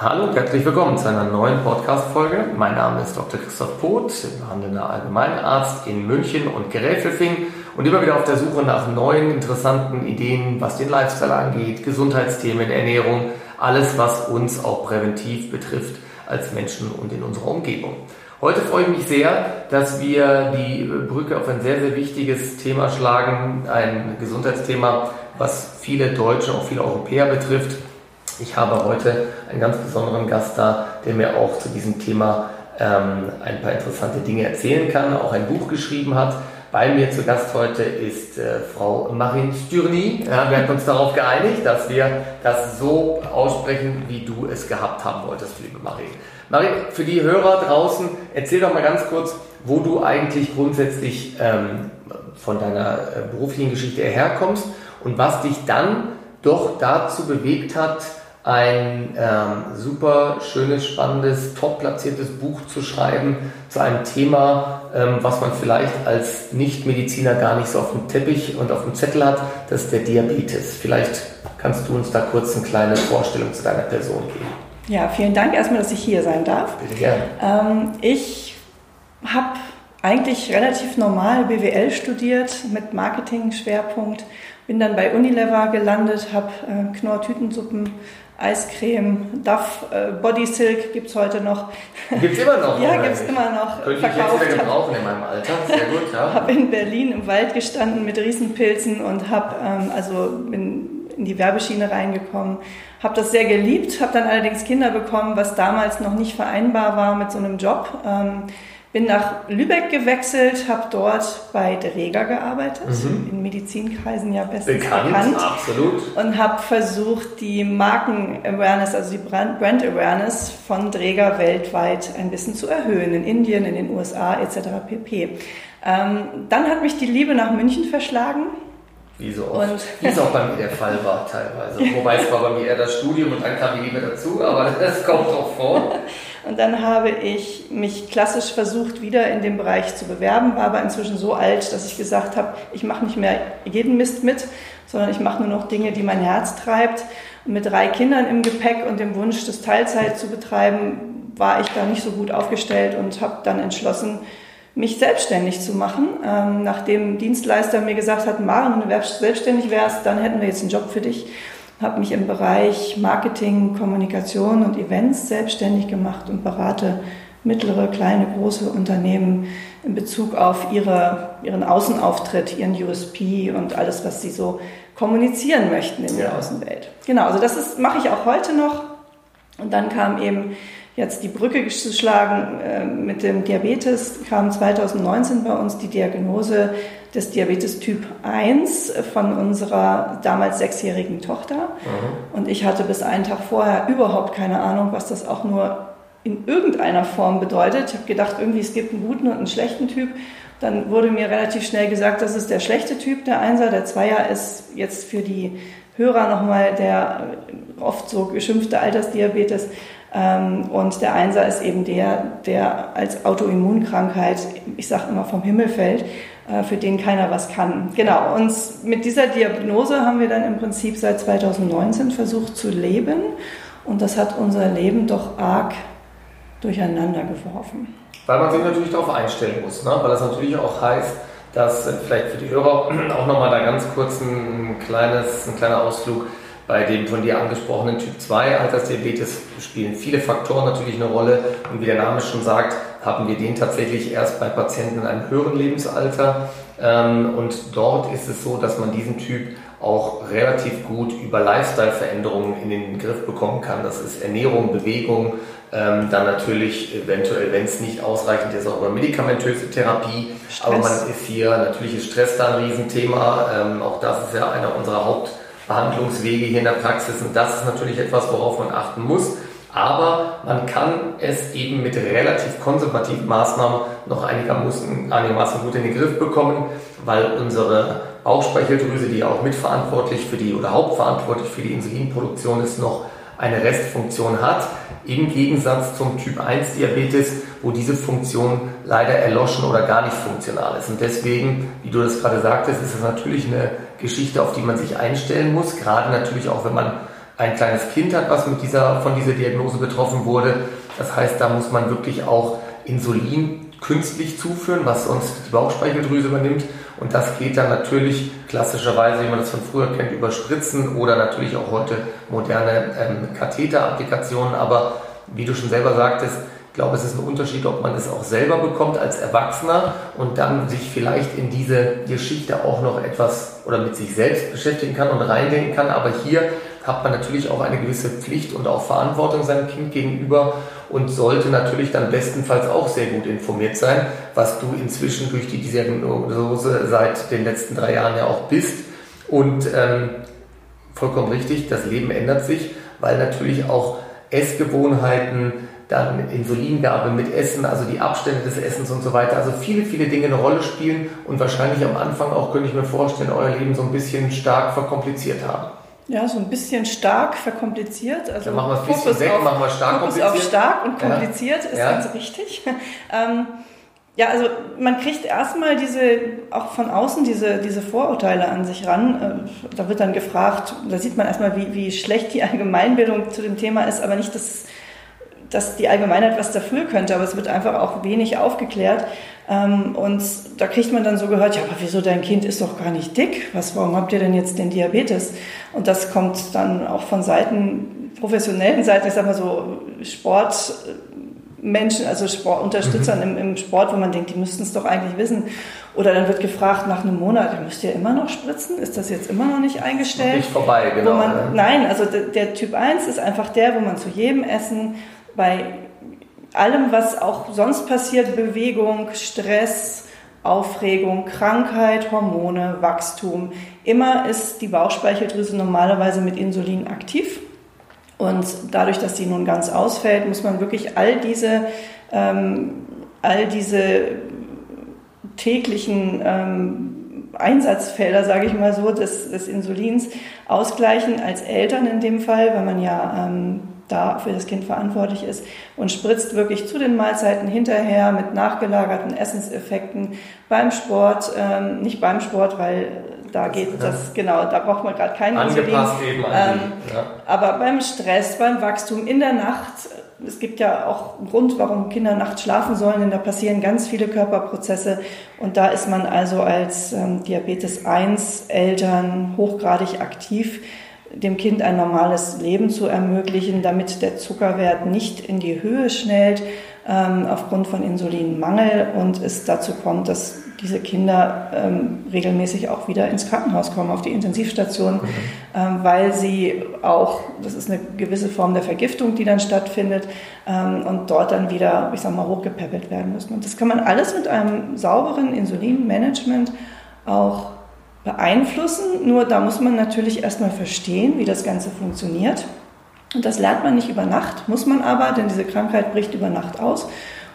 Hallo und herzlich willkommen zu einer neuen Podcast-Folge. Mein Name ist Dr. Christoph Poth, behandelnder Allgemeinarzt in München und Gräfelfing und immer wieder auf der Suche nach neuen, interessanten Ideen, was den Lifestyle angeht, Gesundheitsthemen, Ernährung, alles, was uns auch präventiv betrifft als Menschen und in unserer Umgebung. Heute freue ich mich sehr, dass wir die Brücke auf ein sehr, sehr wichtiges Thema schlagen, ein Gesundheitsthema, was viele Deutsche, auch viele Europäer betrifft ich habe heute einen ganz besonderen Gast da, der mir auch zu diesem Thema ähm, ein paar interessante Dinge erzählen kann, auch ein Buch geschrieben hat. Bei mir zu Gast heute ist äh, Frau Marin Stürny. Ja, wir haben uns darauf geeinigt, dass wir das so aussprechen, wie du es gehabt haben wolltest, liebe Marin. Marin, für die Hörer draußen, erzähl doch mal ganz kurz, wo du eigentlich grundsätzlich ähm, von deiner äh, beruflichen Geschichte herkommst und was dich dann doch dazu bewegt hat, ein ähm, super schönes, spannendes, top platziertes Buch zu schreiben zu einem Thema, ähm, was man vielleicht als Nichtmediziner gar nicht so auf dem Teppich und auf dem Zettel hat, das ist der Diabetes. Vielleicht kannst du uns da kurz eine kleine Vorstellung zu deiner Person geben. Ja, vielen Dank erstmal, dass ich hier sein darf. Bitte gerne. Ähm, ich habe eigentlich relativ normal BWL studiert mit Marketing-Schwerpunkt, bin dann bei Unilever gelandet, habe äh, Knorr-Tütensuppen Eiscreme, Duff, äh, Body Silk gibt es heute noch. Gibt es immer noch? ja, gibt es immer noch. Könnte verkauft. ich jetzt gebrauchen in meinem Alter. Sehr gut, ja. habe in Berlin im Wald gestanden mit Riesenpilzen und habe, ähm, also bin in die Werbeschiene reingekommen, habe das sehr geliebt, habe dann allerdings Kinder bekommen, was damals noch nicht vereinbar war mit so einem Job. Ähm, bin nach Lübeck gewechselt, habe dort bei Dräger gearbeitet, mhm. in Medizinkreisen ja bestens bekannt, bekannt absolut. und habe versucht, die Marken-Awareness, also die Brand-Awareness von Dräger weltweit ein bisschen zu erhöhen, in Indien, in den USA etc. pp. Ähm, dann hat mich die Liebe nach München verschlagen. Wie so oft. Und Wie es auch bei mir der Fall war teilweise. Wobei es war bei mir eher das Studium und dann kam die Liebe dazu, aber das kommt auch vor. Und dann habe ich mich klassisch versucht, wieder in dem Bereich zu bewerben, war aber inzwischen so alt, dass ich gesagt habe, ich mache nicht mehr jeden Mist mit, sondern ich mache nur noch Dinge, die mein Herz treibt. Und mit drei Kindern im Gepäck und dem Wunsch, das Teilzeit zu betreiben, war ich da nicht so gut aufgestellt und habe dann entschlossen, mich selbstständig zu machen. Ähm, nachdem Dienstleister mir gesagt hat, Maren, wenn du selbstständig wärst, dann hätten wir jetzt einen Job für dich habe mich im Bereich Marketing, Kommunikation und Events selbstständig gemacht und berate mittlere, kleine, große Unternehmen in Bezug auf ihre, ihren Außenauftritt, ihren USP und alles, was sie so kommunizieren möchten in der Außenwelt. Genau, also das ist, mache ich auch heute noch. Und dann kam eben jetzt die Brücke geschlagen äh, mit dem Diabetes, kam 2019 bei uns die Diagnose des Diabetes Typ 1 von unserer damals sechsjährigen Tochter. Mhm. Und ich hatte bis einen Tag vorher überhaupt keine Ahnung, was das auch nur in irgendeiner Form bedeutet. Ich habe gedacht, irgendwie es gibt einen guten und einen schlechten Typ. Dann wurde mir relativ schnell gesagt, das ist der schlechte Typ, der Einser. Der Zweier ist jetzt für die Hörer nochmal der oft so geschimpfte Altersdiabetes. Ähm, und der Einser ist eben der, der als Autoimmunkrankheit, ich sage immer vom Himmel fällt, für den keiner was kann. Genau, und mit dieser Diagnose haben wir dann im Prinzip seit 2019 versucht zu leben. Und das hat unser Leben doch arg durcheinander geworfen. Weil man sich natürlich darauf einstellen muss, ne? weil das natürlich auch heißt, dass äh, vielleicht für die Hörer auch nochmal da ganz kurz ein, kleines, ein kleiner Ausflug bei dem von dir angesprochenen Typ 2 Altersdiabetes spielen viele Faktoren natürlich eine Rolle. Und wie der Name schon sagt, haben wir den tatsächlich erst bei Patienten in einem höheren Lebensalter. Ähm, und dort ist es so, dass man diesen Typ auch relativ gut über Lifestyle-Veränderungen in den Griff bekommen kann. Das ist Ernährung, Bewegung, ähm, dann natürlich eventuell, wenn es nicht ausreichend ist, auch über medikamentöse Therapie. Stress. Aber man ist hier, natürlich ist Stress da ein Riesenthema. Ähm, auch das ist ja einer unserer Haupt- Behandlungswege hier in der Praxis und das ist natürlich etwas, worauf man achten muss. Aber man kann es eben mit relativ konservativen Maßnahmen noch einigermaßen, einigermaßen gut in den Griff bekommen, weil unsere Bauchspeicheldrüse, die auch mitverantwortlich für die oder hauptverantwortlich für die Insulinproduktion ist, noch eine Restfunktion hat, im Gegensatz zum Typ 1 Diabetes, wo diese Funktion leider erloschen oder gar nicht funktional ist. Und deswegen, wie du das gerade sagtest, ist es natürlich eine Geschichte, auf die man sich einstellen muss, gerade natürlich auch, wenn man ein kleines Kind hat, was mit dieser, von dieser Diagnose betroffen wurde. Das heißt, da muss man wirklich auch Insulin künstlich zuführen, was sonst die Bauchspeicheldrüse übernimmt. Und das geht dann natürlich klassischerweise, wie man das von früher kennt, über Spritzen oder natürlich auch heute moderne ähm, Katheter-Applikationen. Aber wie du schon selber sagtest, ich glaube, es ist ein Unterschied, ob man es auch selber bekommt als Erwachsener und dann sich vielleicht in diese Geschichte auch noch etwas oder mit sich selbst beschäftigen kann und reindenken kann. Aber hier hat man natürlich auch eine gewisse Pflicht und auch Verantwortung seinem Kind gegenüber und sollte natürlich dann bestenfalls auch sehr gut informiert sein, was du inzwischen durch die Diagnose seit den letzten drei Jahren ja auch bist. Und ähm, vollkommen richtig, das Leben ändert sich, weil natürlich auch Essgewohnheiten, dann Insulingabe mit Essen, also die Abstände des Essens und so weiter, also viele, viele Dinge eine Rolle spielen und wahrscheinlich am Anfang auch, könnte ich mir vorstellen, euer Leben so ein bisschen stark verkompliziert haben. Ja, so ein bisschen stark verkompliziert. Also Dann machen wir es ein bisschen weg, auf, machen wir stark Fokus kompliziert. auf stark und kompliziert ja. ist ja. ganz richtig. ähm, ja, also man kriegt erstmal diese, auch von außen diese, diese Vorurteile an sich ran. Äh, da wird dann gefragt, da sieht man erstmal, wie, wie schlecht die Allgemeinbildung zu dem Thema ist, aber nicht, dass, dass die Allgemeinheit was dafür könnte, aber es wird einfach auch wenig aufgeklärt. Ähm, und da kriegt man dann so gehört, ja, aber wieso dein Kind ist doch gar nicht dick? Was, warum habt ihr denn jetzt den Diabetes? Und das kommt dann auch von Seiten, professionellen Seiten, ich sag mal so Sportmenschen, also Sportunterstützern mhm. im, im, Sport, wo man denkt, die müssten es doch eigentlich wissen. Oder dann wird gefragt nach einem Monat, müsst ihr immer noch spritzen? Ist das jetzt immer noch nicht eingestellt? Nicht vorbei, genau. Man, ne? Nein, also der, der Typ 1 ist einfach der, wo man zu jedem Essen bei allem, was auch sonst passiert, Bewegung, Stress, Aufregung, Krankheit, Hormone, Wachstum, immer ist die Bauchspeicheldrüse normalerweise mit Insulin aktiv. Und dadurch, dass sie nun ganz ausfällt, muss man wirklich all diese, ähm, all diese täglichen ähm, Einsatzfelder, sage ich mal so, des, des Insulins ausgleichen als Eltern in dem Fall, weil man ja ähm, da für das Kind verantwortlich ist und spritzt wirklich zu den Mahlzeiten hinterher mit nachgelagerten Essenseffekten beim Sport, ähm, nicht beim Sport, weil da geht das, genau, da braucht man gerade keinen Angepasst Insulin. Eben ähm, ja. Aber beim Stress, beim Wachstum, in der Nacht, es gibt ja auch einen Grund, warum Kinder nachts schlafen sollen, denn da passieren ganz viele Körperprozesse und da ist man also als ähm, Diabetes 1 Eltern hochgradig aktiv dem Kind ein normales Leben zu ermöglichen, damit der Zuckerwert nicht in die Höhe schnellt ähm, aufgrund von Insulinmangel und es dazu kommt, dass diese Kinder ähm, regelmäßig auch wieder ins Krankenhaus kommen, auf die Intensivstation, mhm. ähm, weil sie auch, das ist eine gewisse Form der Vergiftung, die dann stattfindet ähm, und dort dann wieder, ich sag mal, hochgepäppelt werden müssen. Und das kann man alles mit einem sauberen Insulinmanagement auch beeinflussen. Nur da muss man natürlich erstmal verstehen, wie das Ganze funktioniert. Und das lernt man nicht über Nacht, muss man aber, denn diese Krankheit bricht über Nacht aus.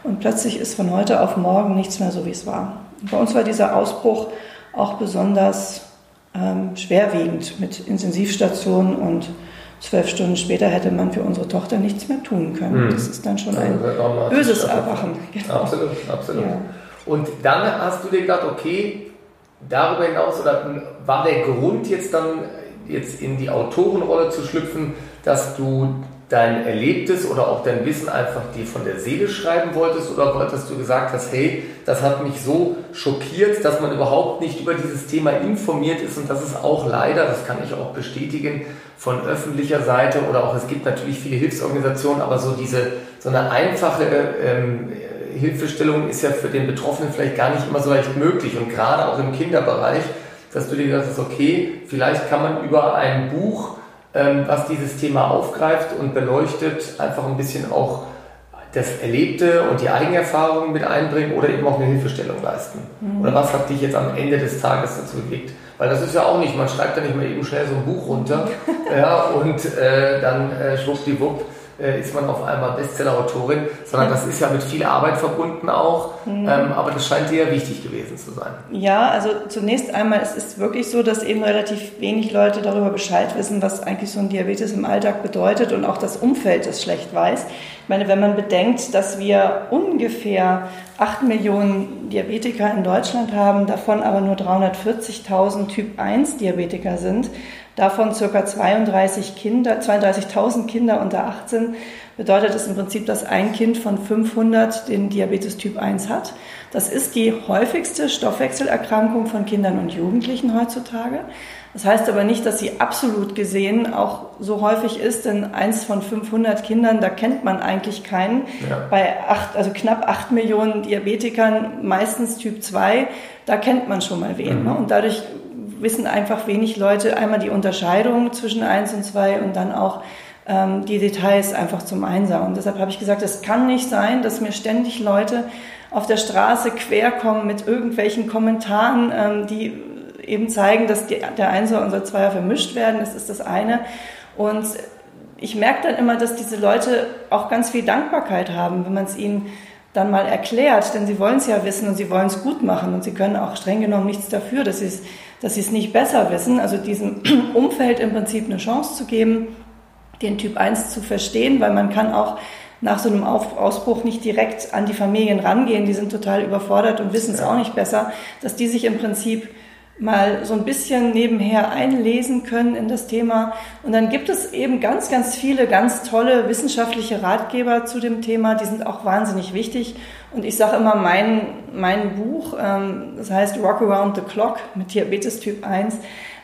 Und plötzlich ist von heute auf morgen nichts mehr so, wie es war. Und bei uns war dieser Ausbruch auch besonders ähm, schwerwiegend mit Intensivstationen und zwölf Stunden später hätte man für unsere Tochter nichts mehr tun können. Mhm. Das ist dann schon ein böses Erwachen. Genau. Absolut, absolut. Ja. Und dann hast du dir gedacht, okay, darüber hinaus oder war der Grund jetzt dann jetzt in die Autorenrolle zu schlüpfen, dass du dein Erlebtes oder auch dein Wissen einfach dir von der Seele schreiben wolltest? Oder wolltest du gesagt hast, hey, das hat mich so schockiert, dass man überhaupt nicht über dieses Thema informiert ist? Und das ist auch leider, das kann ich auch bestätigen, von öffentlicher Seite oder auch es gibt natürlich viele Hilfsorganisationen, aber so diese so eine einfache ähm, Hilfestellung ist ja für den Betroffenen vielleicht gar nicht immer so leicht möglich und gerade auch im Kinderbereich, dass du dir gedacht hast, okay, vielleicht kann man über ein Buch, ähm, was dieses Thema aufgreift und beleuchtet, einfach ein bisschen auch das Erlebte und die Eigenerfahrungen mit einbringen oder eben auch eine Hilfestellung leisten. Mhm. Oder was hat dich jetzt am Ende des Tages dazu bewegt? Weil das ist ja auch nicht, man schreibt ja nicht mal eben schnell so ein Buch runter ja, und äh, dann äh, schwuppdiwupp äh, ist man auf einmal Bestseller-Autorin, sondern das ist ja mit viel Arbeit verbunden auch. Mhm. Ähm, aber das scheint dir ja wichtig gewesen zu sein. Ja, also zunächst einmal, es ist wirklich so, dass eben relativ wenig Leute darüber Bescheid wissen, was eigentlich so ein Diabetes im Alltag bedeutet und auch das Umfeld es schlecht weiß. Ich meine, wenn man bedenkt, dass wir ungefähr 8 Millionen Diabetiker in Deutschland haben, davon aber nur 340.000 Typ 1 Diabetiker sind, davon circa 32 Kinder, 32.000 Kinder unter 18, bedeutet es im Prinzip, dass ein Kind von 500 den Diabetes Typ 1 hat. Das ist die häufigste Stoffwechselerkrankung von Kindern und Jugendlichen heutzutage. Das heißt aber nicht, dass sie absolut gesehen auch so häufig ist, denn eins von 500 Kindern, da kennt man eigentlich keinen. Ja. Bei acht, also knapp acht Millionen Diabetikern, meistens Typ 2, da kennt man schon mal wen. Mhm. Ne? Und dadurch wissen einfach wenig Leute einmal die Unterscheidung zwischen 1 und 2 und dann auch ähm, die Details einfach zum Einsau. Und deshalb habe ich gesagt, es kann nicht sein, dass mir ständig Leute auf der Straße querkommen mit irgendwelchen Kommentaren, ähm, die eben zeigen, dass die, der Einser und der Zweier vermischt werden. Das ist das eine. Und ich merke dann immer, dass diese Leute auch ganz viel Dankbarkeit haben, wenn man es ihnen dann mal erklärt, denn sie wollen es ja wissen und sie wollen es gut machen und sie können auch streng genommen nichts dafür, dass sie es, dass sie es nicht besser wissen. Also diesem Umfeld im Prinzip eine Chance zu geben, den Typ 1 zu verstehen, weil man kann auch nach so einem Ausbruch nicht direkt an die Familien rangehen, die sind total überfordert und wissen es auch nicht besser, dass die sich im Prinzip mal so ein bisschen nebenher einlesen können in das Thema. Und dann gibt es eben ganz, ganz viele ganz tolle wissenschaftliche Ratgeber zu dem Thema, die sind auch wahnsinnig wichtig. Und ich sage immer, mein, mein Buch, ähm, das heißt Rock Around the Clock mit Diabetes Typ 1,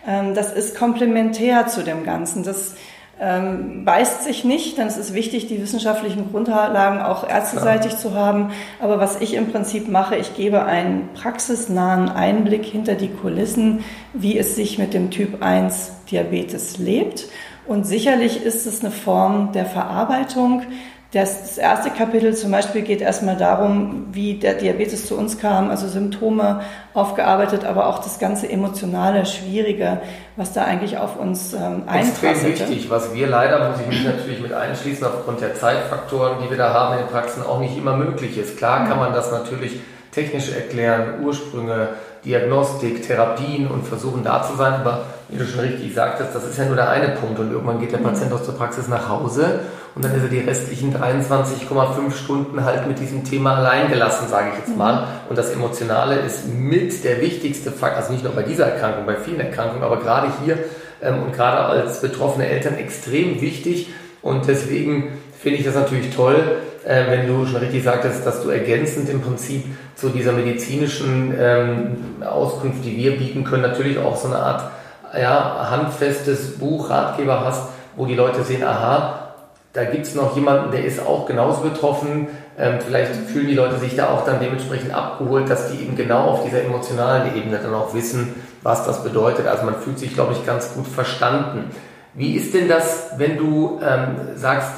ähm, das ist komplementär zu dem Ganzen. Das ähm, beißt sich nicht, denn es ist wichtig, die wissenschaftlichen Grundlagen auch ärzteseitig zu haben. Aber was ich im Prinzip mache, ich gebe einen praxisnahen Einblick hinter die Kulissen, wie es sich mit dem Typ 1 Diabetes lebt. Und sicherlich ist es eine Form der Verarbeitung, das, erste Kapitel zum Beispiel geht erstmal darum, wie der Diabetes zu uns kam, also Symptome aufgearbeitet, aber auch das ganze emotionale, Schwierige, was da eigentlich auf uns ähm, Extrem wichtig, was wir leider, muss ich mich natürlich mit einschließen, aufgrund der Zeitfaktoren, die wir da haben in den Praxen, auch nicht immer möglich ist. Klar kann man das natürlich technisch erklären, Ursprünge, Diagnostik, Therapien und versuchen da zu sein, aber wie du schon richtig sagtest, das ist ja nur der eine Punkt und irgendwann geht der Patient aus der Praxis nach Hause und dann ist er die restlichen 23,5 Stunden halt mit diesem Thema allein gelassen, sage ich jetzt mal. Und das Emotionale ist mit der wichtigste Faktor, also nicht nur bei dieser Erkrankung, bei vielen Erkrankungen, aber gerade hier ähm, und gerade als betroffene Eltern extrem wichtig. Und deswegen finde ich das natürlich toll, äh, wenn du schon richtig sagtest, dass du ergänzend im Prinzip zu dieser medizinischen ähm, Auskunft, die wir bieten können, natürlich auch so eine Art ja, handfestes Buch, Ratgeber hast, wo die Leute sehen, aha, da gibt es noch jemanden, der ist auch genauso betroffen. Ähm, vielleicht fühlen die Leute sich da auch dann dementsprechend abgeholt, dass die eben genau auf dieser emotionalen Ebene dann auch wissen, was das bedeutet. Also man fühlt sich, glaube ich, ganz gut verstanden. Wie ist denn das, wenn du ähm, sagst,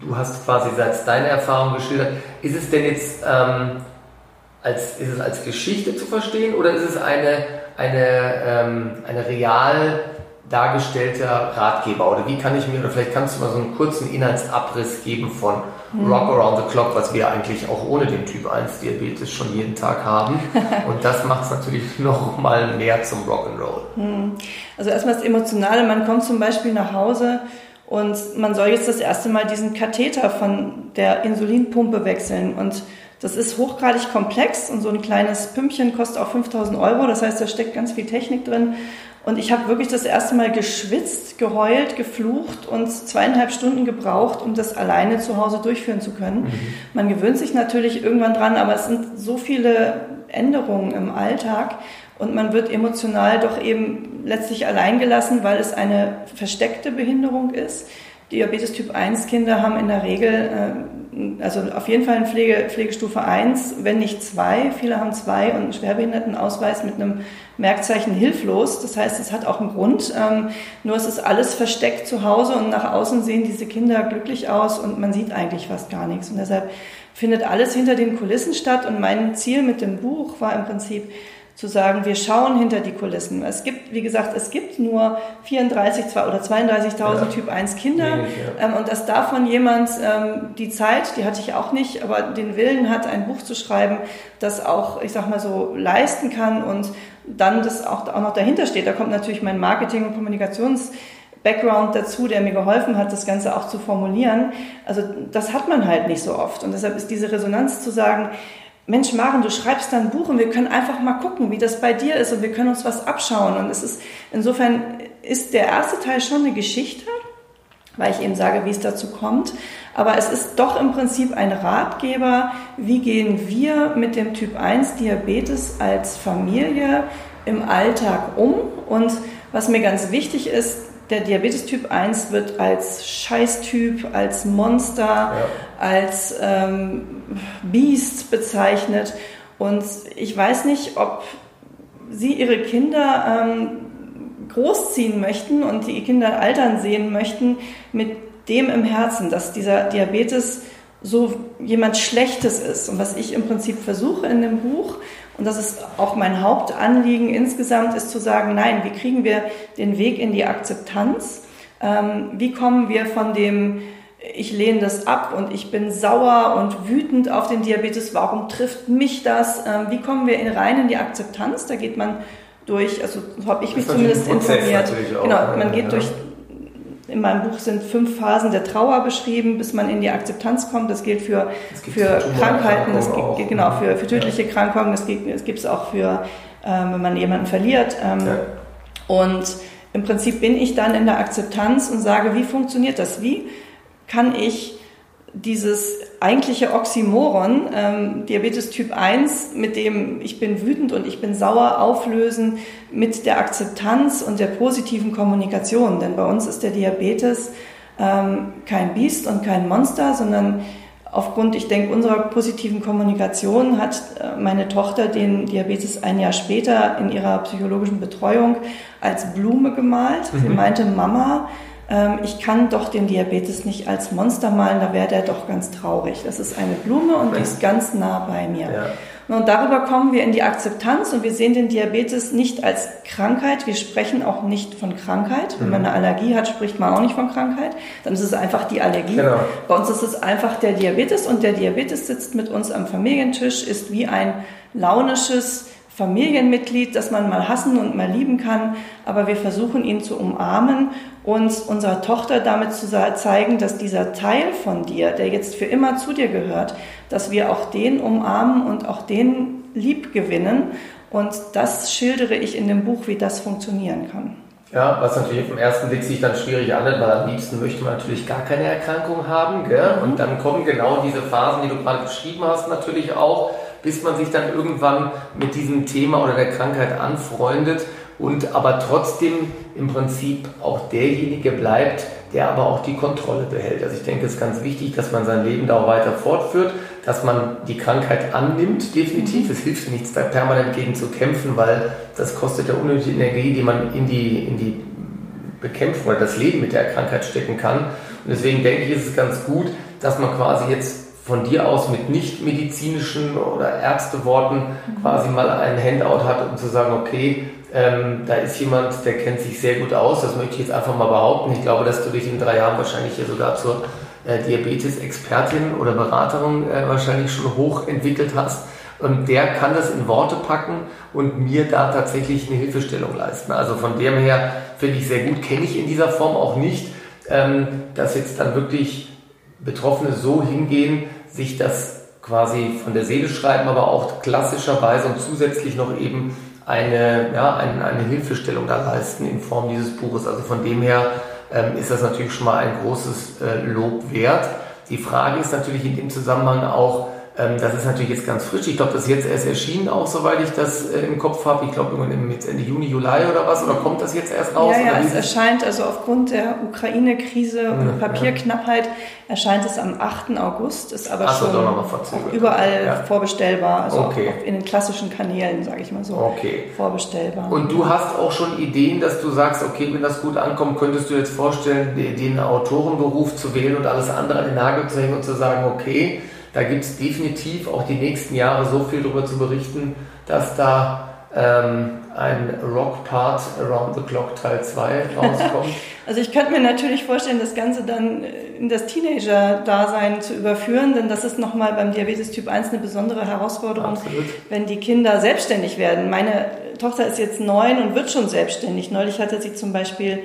du hast quasi seit deine Erfahrung geschildert, ist es denn jetzt ähm, als, ist es als Geschichte zu verstehen oder ist es eine, eine, ähm, eine real dargestellter Ratgeber? Oder wie kann ich mir, oder vielleicht kannst du mal so einen kurzen Inhaltsabriss geben von mhm. Rock Around the Clock, was wir eigentlich auch ohne den Typ 1 Diabetes schon jeden Tag haben. Und das macht es natürlich noch mal mehr zum Rock'n'Roll. Mhm. Also erstmal das Emotionale, man kommt zum Beispiel nach Hause und man soll jetzt das erste Mal diesen Katheter von der Insulinpumpe wechseln und das ist hochgradig komplex und so ein kleines Pümpchen kostet auch 5000 Euro. Das heißt, da steckt ganz viel Technik drin. Und ich habe wirklich das erste Mal geschwitzt, geheult, geflucht und zweieinhalb Stunden gebraucht, um das alleine zu Hause durchführen zu können. Mhm. Man gewöhnt sich natürlich irgendwann dran, aber es sind so viele Änderungen im Alltag und man wird emotional doch eben letztlich allein gelassen, weil es eine versteckte Behinderung ist. Diabetes Typ 1 Kinder haben in der Regel, äh, also auf jeden Fall eine Pflege, Pflegestufe 1, wenn nicht 2. Viele haben 2 und einen Schwerbehindertenausweis mit einem Merkzeichen hilflos. Das heißt, es hat auch einen Grund. Ähm, nur es ist alles versteckt zu Hause und nach außen sehen diese Kinder glücklich aus und man sieht eigentlich fast gar nichts. Und deshalb findet alles hinter den Kulissen statt. Und mein Ziel mit dem Buch war im Prinzip, zu sagen, wir schauen hinter die Kulissen. Es gibt, wie gesagt, es gibt nur 34 oder 32.000 ja. Typ 1 Kinder Wenig, ja. ähm, und dass davon jemand ähm, die Zeit, die hatte ich auch nicht, aber den Willen hat, ein Buch zu schreiben, das auch, ich sag mal so, leisten kann und dann das auch, auch noch dahinter steht. Da kommt natürlich mein Marketing- und Kommunikations- Background dazu, der mir geholfen hat, das Ganze auch zu formulieren. Also das hat man halt nicht so oft. Und deshalb ist diese Resonanz zu sagen, Mensch, Maren, du schreibst da ein Buch und wir können einfach mal gucken, wie das bei dir ist und wir können uns was abschauen. Und es ist insofern ist der erste Teil schon eine Geschichte, weil ich eben sage, wie es dazu kommt. Aber es ist doch im Prinzip ein Ratgeber, wie gehen wir mit dem Typ 1 Diabetes als Familie im Alltag um. Und was mir ganz wichtig ist, der Diabetes Typ 1 wird als Scheißtyp, als Monster, ja. als ähm, Biest bezeichnet. Und ich weiß nicht, ob Sie Ihre Kinder ähm, großziehen möchten und die Kinder altern sehen möchten mit dem im Herzen, dass dieser Diabetes so jemand Schlechtes ist. Und was ich im Prinzip versuche in dem Buch, und das ist auch mein Hauptanliegen insgesamt, ist zu sagen, nein, wie kriegen wir den Weg in die Akzeptanz? Ähm, wie kommen wir von dem, ich lehne das ab und ich bin sauer und wütend auf den Diabetes, warum trifft mich das? Ähm, wie kommen wir in, rein in die Akzeptanz? Da geht man durch, also so habe ich mich zumindest informiert. Genau, man geht ja. durch in meinem Buch sind fünf Phasen der Trauer beschrieben, bis man in die Akzeptanz kommt. Das gilt für, für Krankheiten, das gilt, genau, für, für tödliche ja. Krankheiten, das gibt es auch für, ähm, wenn man jemanden verliert. Ähm, ja. Und im Prinzip bin ich dann in der Akzeptanz und sage, wie funktioniert das? Wie kann ich dieses eigentliche Oxymoron, ähm, Diabetes Typ 1, mit dem ich bin wütend und ich bin sauer, auflösen mit der Akzeptanz und der positiven Kommunikation. Denn bei uns ist der Diabetes ähm, kein Biest und kein Monster, sondern aufgrund, ich denke, unserer positiven Kommunikation hat äh, meine Tochter den Diabetes ein Jahr später in ihrer psychologischen Betreuung als Blume gemalt. Mhm. Sie meinte, Mama, ich kann doch den Diabetes nicht als Monster malen, da wäre der doch ganz traurig. Das ist eine Blume und die ist ganz nah bei mir. Ja. Und darüber kommen wir in die Akzeptanz und wir sehen den Diabetes nicht als Krankheit. Wir sprechen auch nicht von Krankheit. Wenn man mhm. eine Allergie hat, spricht man auch nicht von Krankheit. Dann ist es einfach die Allergie. Genau. Bei uns ist es einfach der Diabetes und der Diabetes sitzt mit uns am Familientisch, ist wie ein launisches, Familienmitglied, das man mal hassen und mal lieben kann, aber wir versuchen ihn zu umarmen und unserer Tochter damit zu zeigen, dass dieser Teil von dir, der jetzt für immer zu dir gehört, dass wir auch den umarmen und auch den lieb gewinnen. Und das schildere ich in dem Buch, wie das funktionieren kann. Ja, was natürlich auf den ersten Blick sich dann schwierig anhört, weil am liebsten möchte man natürlich gar keine Erkrankung haben. Gell? Mhm. Und dann kommen genau diese Phasen, die du gerade beschrieben hast, natürlich auch bis man sich dann irgendwann mit diesem Thema oder der Krankheit anfreundet und aber trotzdem im Prinzip auch derjenige bleibt, der aber auch die Kontrolle behält. Also ich denke, es ist ganz wichtig, dass man sein Leben da auch weiter fortführt, dass man die Krankheit annimmt, definitiv. Es hilft nichts, da permanent gegen zu kämpfen, weil das kostet ja unnötige Energie, die man in die, in die Bekämpfung oder das Leben mit der Krankheit stecken kann. Und deswegen denke ich, ist es ganz gut, dass man quasi jetzt von dir aus mit nicht medizinischen oder Ärzteworten mhm. quasi mal ein Handout hat, um zu sagen, okay, ähm, da ist jemand, der kennt sich sehr gut aus, das möchte ich jetzt einfach mal behaupten. Ich glaube, dass du dich in drei Jahren wahrscheinlich hier sogar zur äh, Diabetes-Expertin oder Beraterin äh, wahrscheinlich schon hochentwickelt hast. Und der kann das in Worte packen und mir da tatsächlich eine Hilfestellung leisten. Also von dem her finde ich sehr gut, kenne ich in dieser Form auch nicht, ähm, dass jetzt dann wirklich Betroffene so hingehen, sich das quasi von der Seele schreiben, aber auch klassischerweise und zusätzlich noch eben eine, ja, eine, eine Hilfestellung da leisten in Form dieses Buches. Also von dem her ähm, ist das natürlich schon mal ein großes äh, Lob wert. Die Frage ist natürlich in dem Zusammenhang auch, das ist natürlich jetzt ganz frisch. Ich glaube, das ist jetzt erst erschienen, auch soweit ich das äh, im Kopf habe. Ich glaube, jetzt Ende Juni, Juli oder was? Oder kommt das jetzt erst raus? Ja, ja, es erscheint also aufgrund der Ukraine-Krise und ja, Papierknappheit erscheint es am 8. August, ist aber Ach, schon überall ja. vorbestellbar, also okay. in den klassischen Kanälen, sage ich mal so, okay. vorbestellbar. Und du hast auch schon Ideen, dass du sagst, okay, wenn das gut ankommt, könntest du jetzt vorstellen, den Autorenberuf zu wählen und alles andere an den Nagel zu hängen und zu sagen, okay, da gibt es definitiv auch die nächsten Jahre so viel darüber zu berichten, dass da ähm, ein Rock-Part Around the Clock Teil 2 rauskommt. Also ich könnte mir natürlich vorstellen, das Ganze dann in das Teenager-Dasein zu überführen, denn das ist nochmal beim Diabetes Typ 1 eine besondere Herausforderung, Absolut. wenn die Kinder selbstständig werden. Meine Tochter ist jetzt neun und wird schon selbstständig. Neulich hatte sie zum Beispiel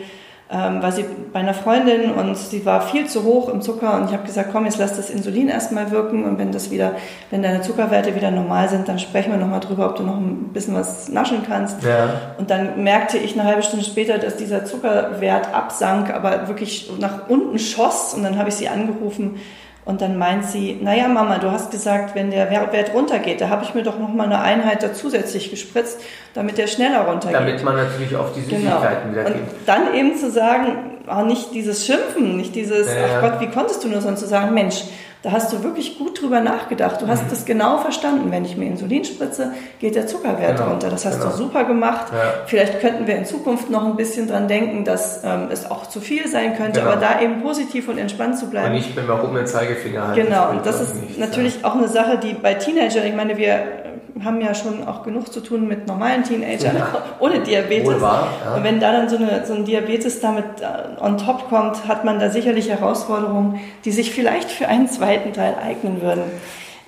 ähm, war sie bei einer Freundin und sie war viel zu hoch im Zucker und ich habe gesagt, komm, jetzt lass das Insulin erstmal wirken und wenn das wieder, wenn deine Zuckerwerte wieder normal sind, dann sprechen wir nochmal drüber, ob du noch ein bisschen was naschen kannst. Ja. Und dann merkte ich eine halbe Stunde später, dass dieser Zuckerwert absank, aber wirklich nach unten schoss und dann habe ich sie angerufen und dann meint sie, naja Mama, du hast gesagt, wenn der Wert runtergeht, da habe ich mir doch noch mal eine Einheit da zusätzlich gespritzt, damit der schneller runtergeht. Damit man natürlich auf die genau. Süßigkeiten genau. wieder geht. Und dann eben zu sagen, auch nicht dieses Schimpfen, nicht dieses, ja. ach Gott, wie konntest du nur, sondern zu sagen, Mensch, da hast du wirklich gut drüber nachgedacht. Du hast mhm. das genau verstanden. Wenn ich mir Insulin spritze, geht der Zuckerwert genau. runter. Das hast genau. du super gemacht. Ja. Vielleicht könnten wir in Zukunft noch ein bisschen dran denken, dass ähm, es auch zu viel sein könnte, genau. aber da eben positiv und entspannt zu bleiben. Und nicht mit warum den Zeigefinger halten. Genau, und das ist natürlich ja. auch eine Sache, die bei Teenagern, ich meine, wir haben ja schon auch genug zu tun mit normalen Teenagern ja. ohne Diabetes. Wahr, ja. Und wenn da dann so, eine, so ein Diabetes damit äh, on top kommt, hat man da sicherlich Herausforderungen, die sich vielleicht für einen zweiten Teil eignen würden.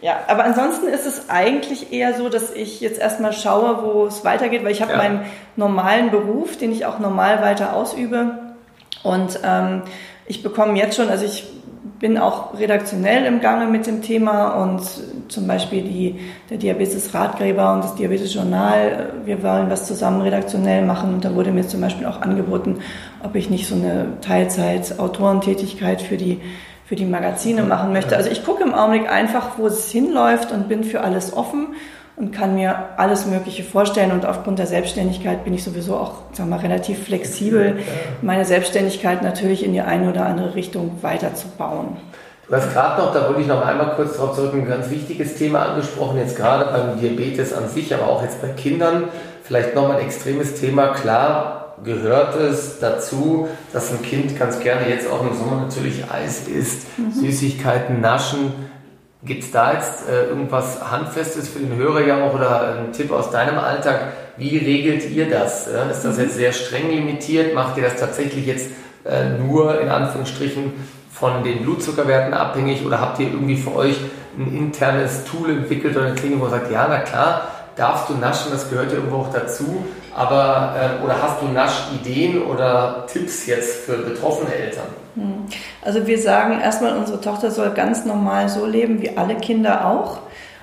Ja, aber ansonsten ist es eigentlich eher so, dass ich jetzt erstmal schaue, wo es weitergeht, weil ich habe ja. meinen normalen Beruf, den ich auch normal weiter ausübe. Und ähm, ich bekomme jetzt schon, also ich bin auch redaktionell im Gange mit dem Thema und zum Beispiel die, der Diabetes-Ratgeber und das Diabetes-Journal, wir wollen was zusammen redaktionell machen und da wurde mir zum Beispiel auch angeboten, ob ich nicht so eine Teilzeit-Autorentätigkeit für die, für die Magazine machen möchte. Also ich gucke im Augenblick einfach, wo es hinläuft und bin für alles offen und kann mir alles Mögliche vorstellen. Und aufgrund der Selbstständigkeit bin ich sowieso auch sagen wir, relativ flexibel, meine Selbstständigkeit natürlich in die eine oder andere Richtung weiterzubauen. Du hast gerade noch, da wollte ich noch einmal kurz darauf zurück, ein ganz wichtiges Thema angesprochen, jetzt gerade beim Diabetes an sich, aber auch jetzt bei Kindern. Vielleicht nochmal ein extremes Thema. Klar gehört es dazu, dass ein Kind ganz gerne jetzt auch im Sommer natürlich Eis isst, mhm. Süßigkeiten naschen Gibt es da jetzt äh, irgendwas Handfestes für den Hörer ja auch oder ein Tipp aus deinem Alltag? Wie regelt ihr das? Äh? Ist das jetzt sehr streng limitiert? Macht ihr das tatsächlich jetzt äh, nur in Anführungsstrichen von den Blutzuckerwerten abhängig oder habt ihr irgendwie für euch ein internes Tool entwickelt oder eine Klinik, wo ihr sagt, ja, na klar, darfst du naschen, das gehört ja irgendwo auch dazu, aber äh, oder hast du Naschideen oder Tipps jetzt für betroffene Eltern? Hm. Also wir sagen erstmal, unsere Tochter soll ganz normal so leben wie alle Kinder auch.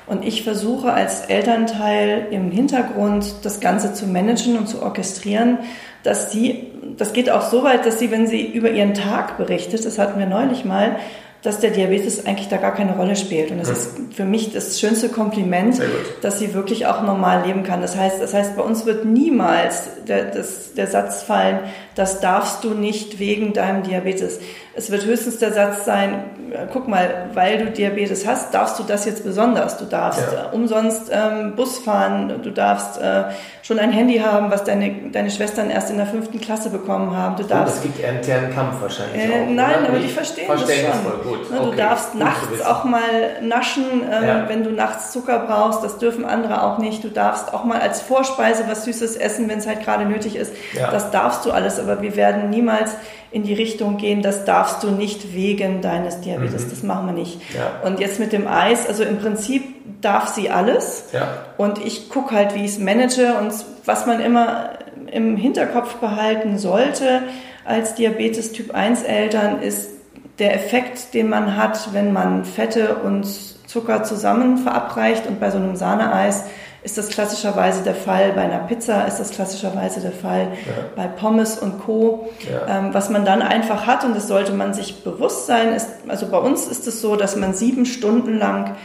Und ich versuche als Elternteil im Hintergrund das Ganze zu managen und zu orchestrieren, dass sie, das geht auch so weit, dass sie, wenn sie über ihren Tag berichtet, das hatten wir neulich mal, dass der Diabetes eigentlich da gar keine Rolle spielt. Und das ja. ist für mich das schönste Kompliment, dass sie wirklich auch normal leben kann. Das heißt, das heißt, bei uns wird niemals der, das, der Satz fallen, das darfst du nicht wegen deinem Diabetes. Es wird höchstens der Satz sein, guck mal, weil du Diabetes hast, darfst du das jetzt besonders. Du darfst ja. äh, umsonst ähm, Bus fahren, du darfst äh, schon ein Handy haben, was deine, deine Schwestern erst in der fünften Klasse bekommen haben. Du darfst, oh, es gibt internen Kampf wahrscheinlich äh, auch, Nein, oder? aber die verstehen das schon. Gut. Ne, du okay. darfst Gut nachts auch mal naschen, ähm, ja. wenn du nachts Zucker brauchst. Das dürfen andere auch nicht. Du darfst auch mal als Vorspeise was Süßes essen, wenn es halt gerade nötig ist. Ja. Das darfst du alles, aber wir werden niemals in die Richtung gehen, das darfst du nicht wegen deines Diabetes, mhm. das machen wir nicht. Ja. Und jetzt mit dem Eis, also im Prinzip darf sie alles ja. und ich gucke halt, wie ich es manage und was man immer im Hinterkopf behalten sollte als Diabetes Typ 1 Eltern ist der Effekt, den man hat, wenn man Fette und Zucker zusammen verabreicht und bei so einem Sahneeis ist das klassischerweise der Fall, bei einer Pizza ist das klassischerweise der Fall, ja. bei Pommes und Co. Ja. Ähm, was man dann einfach hat, und das sollte man sich bewusst sein, ist, also bei uns ist es so, dass man sieben Stunden lang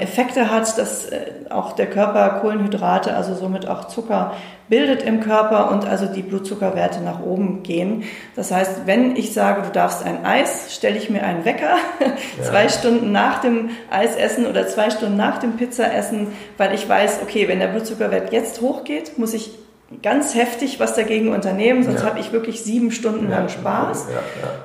Effekte hat, dass äh, auch der Körper Kohlenhydrate, also somit auch Zucker bildet im Körper und also die Blutzuckerwerte nach oben gehen. Das heißt, wenn ich sage, du darfst ein Eis, stelle ich mir einen Wecker ja. zwei Stunden nach dem Eisessen oder zwei Stunden nach dem Pizzaessen, weil ich weiß, okay, wenn der Blutzuckerwert jetzt hochgeht, muss ich ganz heftig was dagegen unternehmen, sonst ja. habe ich wirklich sieben Stunden lang Spaß. Ja, ja,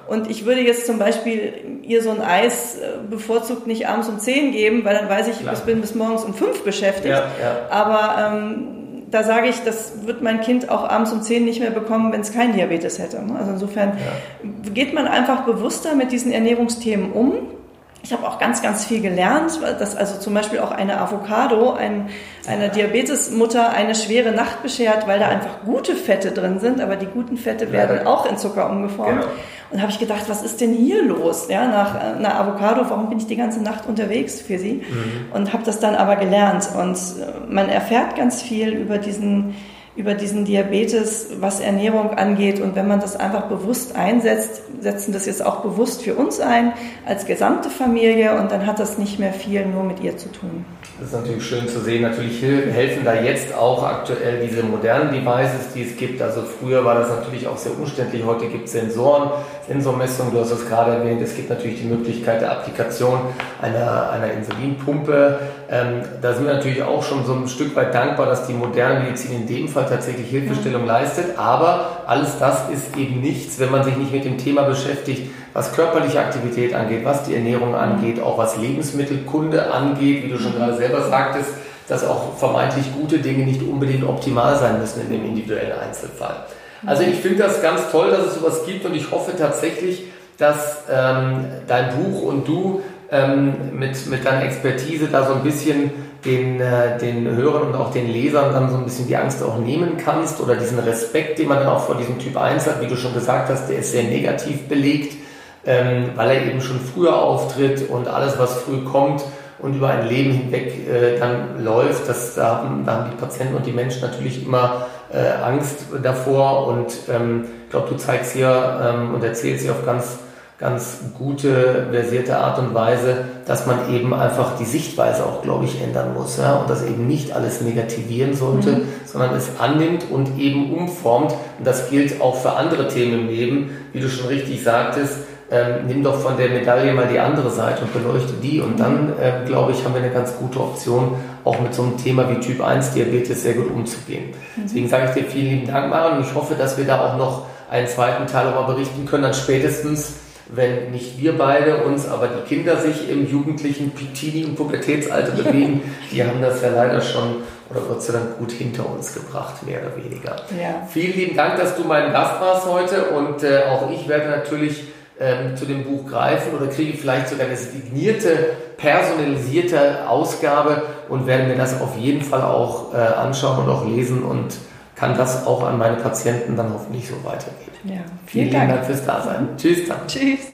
und ich würde jetzt zum Beispiel ihr so ein Eis äh, bevorzugt nicht abends um zehn geben, weil dann weiß ich, ich bin bis morgens um fünf beschäftigt. Aber ähm, da sage ich, das wird mein Kind auch abends um 10 nicht mehr bekommen, wenn es keinen Diabetes hätte. Ne? Also insofern geht man einfach bewusster mit diesen Ernährungsthemen um. Ich habe auch ganz, ganz viel gelernt, dass also zum Beispiel auch eine Avocado ein, einer Diabetesmutter eine schwere Nacht beschert, weil da einfach gute Fette drin sind, aber die guten Fette werden ja. auch in Zucker umgeformt. Genau. Und habe ich gedacht, was ist denn hier los? Ja, nach einer Avocado, warum bin ich die ganze Nacht unterwegs für sie? Mhm. Und habe das dann aber gelernt. Und äh, man erfährt ganz viel über diesen über diesen Diabetes, was Ernährung angeht. Und wenn man das einfach bewusst einsetzt, setzen das jetzt auch bewusst für uns ein, als gesamte Familie. Und dann hat das nicht mehr viel nur mit ihr zu tun. Das ist natürlich schön zu sehen. Natürlich helfen da jetzt auch aktuell diese modernen Devices, die es gibt. Also früher war das natürlich auch sehr umständlich. Heute gibt es Sensoren, Sensormessungen. Du hast es gerade erwähnt. Es gibt natürlich die Möglichkeit der Applikation einer, einer Insulinpumpe. Ähm, da sind wir natürlich auch schon so ein Stück weit dankbar, dass die moderne Medizin in dem Fall tatsächlich Hilfestellung leistet. Aber alles das ist eben nichts, wenn man sich nicht mit dem Thema beschäftigt, was körperliche Aktivität angeht, was die Ernährung angeht, auch was Lebensmittelkunde angeht, wie du schon gerade selber sagtest, dass auch vermeintlich gute Dinge nicht unbedingt optimal sein müssen in dem individuellen Einzelfall. Also ich finde das ganz toll, dass es sowas gibt und ich hoffe tatsächlich, dass ähm, dein Buch und du ähm, mit, mit deiner Expertise da so ein bisschen den, äh, den Hörern und auch den Lesern dann so ein bisschen die Angst auch nehmen kannst oder diesen Respekt, den man dann auch vor diesem Typ 1 hat, wie du schon gesagt hast, der ist sehr negativ belegt, ähm, weil er eben schon früher auftritt und alles, was früh kommt und über ein Leben hinweg äh, dann läuft, das, da, haben, da haben die Patienten und die Menschen natürlich immer äh, Angst davor und ähm, ich glaube, du zeigst hier ähm, und erzählst hier auf ganz ganz gute, versierte Art und Weise, dass man eben einfach die Sichtweise auch, glaube ich, ändern muss. Ja? Und das eben nicht alles negativieren sollte, mhm. sondern es annimmt und eben umformt. Und das gilt auch für andere Themen im Leben, wie du schon richtig sagtest. Ähm, nimm doch von der Medaille mal die andere Seite und beleuchte die. Und dann, äh, glaube ich, haben wir eine ganz gute Option, auch mit so einem Thema wie Typ 1 Diabetes sehr gut umzugehen. Mhm. Deswegen sage ich dir vielen lieben Dank, Maren, und ich hoffe, dass wir da auch noch einen zweiten Teil nochmal berichten können, dann spätestens wenn nicht wir beide uns, aber die Kinder sich im jugendlichen Teenie- und Pubertätsalter bewegen, die haben das ja leider schon oder Gott sei Dank gut hinter uns gebracht, mehr oder weniger. Ja. Vielen lieben Dank, dass du mein Gast warst heute und äh, auch ich werde natürlich ähm, zu dem Buch greifen oder kriege vielleicht sogar eine signierte, personalisierte Ausgabe und werde mir das auf jeden Fall auch äh, anschauen und auch lesen und kann das auch an meine Patienten dann hoffentlich so weitergeben. Ja, vielen, vielen Dank. Dank fürs Dasein. Tschüss dann. Tschüss.